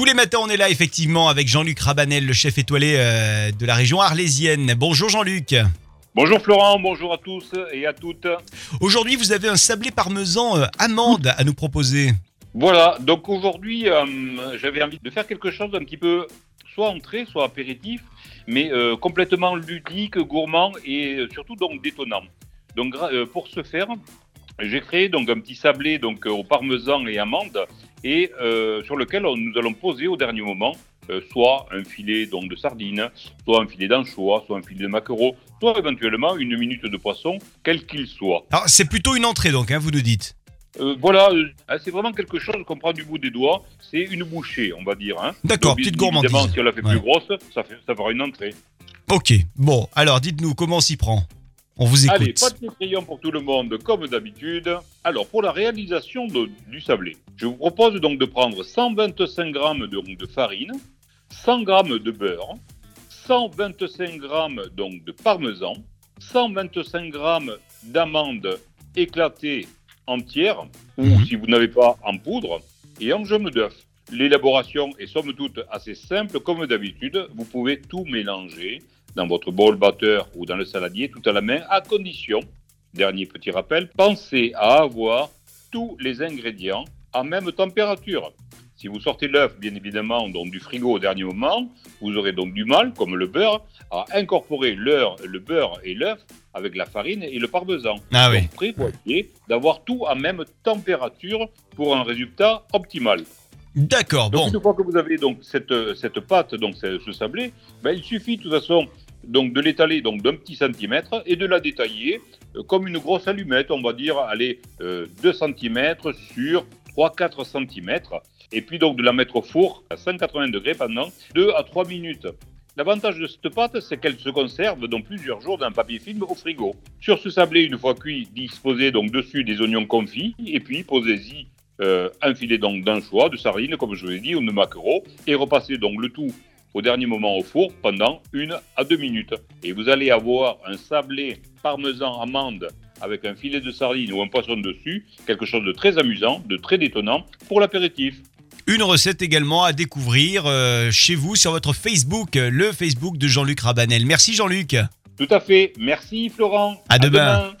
Tous les matins, on est là effectivement avec Jean-Luc Rabanel, le chef étoilé euh, de la région arlésienne. Bonjour Jean-Luc. Bonjour Florent, bonjour à tous et à toutes. Aujourd'hui, vous avez un sablé parmesan euh, amande à nous proposer. Voilà, donc aujourd'hui, euh, j'avais envie de faire quelque chose d'un petit peu soit entrée, soit apéritif, mais complètement ludique, gourmand et surtout donc détonnant. Donc pour ce faire, j'ai créé donc un petit sablé donc au parmesan et amande et euh, sur lequel on- nous allons poser au dernier moment euh, soit un filet donc de sardines, soit un filet d'anchois, soit un filet de maquereau, soit éventuellement une minute de poisson, quel qu'il soit. Alors, c'est plutôt une entrée donc, hein, vous nous dites. Euh, voilà, euh, c'est vraiment quelque chose qu'on prend du bout des doigts. C'est une bouchée, on va dire. Hein. D'accord, petite gourmandise. Évidemment, si on la fait Ouais. plus grosse, ça, fait, ça fera une entrée. Ok, bon, alors dites-nous comment on s'y prend? On vous écoute. Allez, pas de crayon pour tout le monde, comme d'habitude. Alors, pour la réalisation de- du sablé, je vous propose donc de prendre 125 g de, de farine, 100 g de beurre, 125 g donc de parmesan, 125 g d'amandes éclatées entières, ou Mhm. si vous n'avez pas en poudre, et un jaune d'œuf. L'élaboration est somme toute assez simple, comme d'habitude. Vous pouvez tout mélanger dans votre bol batteur ou dans le saladier tout à la main, à condition, dernier petit rappel, pensez à avoir tous les ingrédients à même température. Si vous sortez l'œuf, bien évidemment, donc du frigo au dernier moment, vous aurez donc du mal, comme le beurre, à incorporer le beurre et l'œuf avec la farine et le parmesan. Ah oui. Prévoyez d'avoir tout à même température pour un résultat optimal. D'accord, Donc bon. une fois que vous avez donc cette, cette pâte, donc ce, sablé, ben, il suffit de toute façon donc de l'étaler donc d'un petit centimètre et de la détailler euh, comme une grosse allumette, on va dire, allez, euh, 2 cm sur 3-4 cm, et puis donc de la mettre au four à 180 degrés pendant 2 à 3 minutes. L'avantage de cette pâte, c'est qu'elle se conserve donc plusieurs jours dans un papier film au frigo. Sur ce sablé, une fois cuit, disposez donc dessus des oignons confits, et puis posez-y euh, un filet donc d'anchois, de sardines, comme je vous ai dit, ou de maquereau, et repassez donc le tout au dernier moment au four pendant une à deux minutes. Et vous allez avoir un sablé parmesan amande avec un filet de sardines ou un poisson dessus, quelque chose de très amusant, de très détonnant pour l'apéritif. Une recette également à découvrir euh, chez vous sur votre Facebook, euh, le Facebook de Jean-Luc Rabanel. Merci Jean-Luc. Tout à fait. Merci Florent. À demain.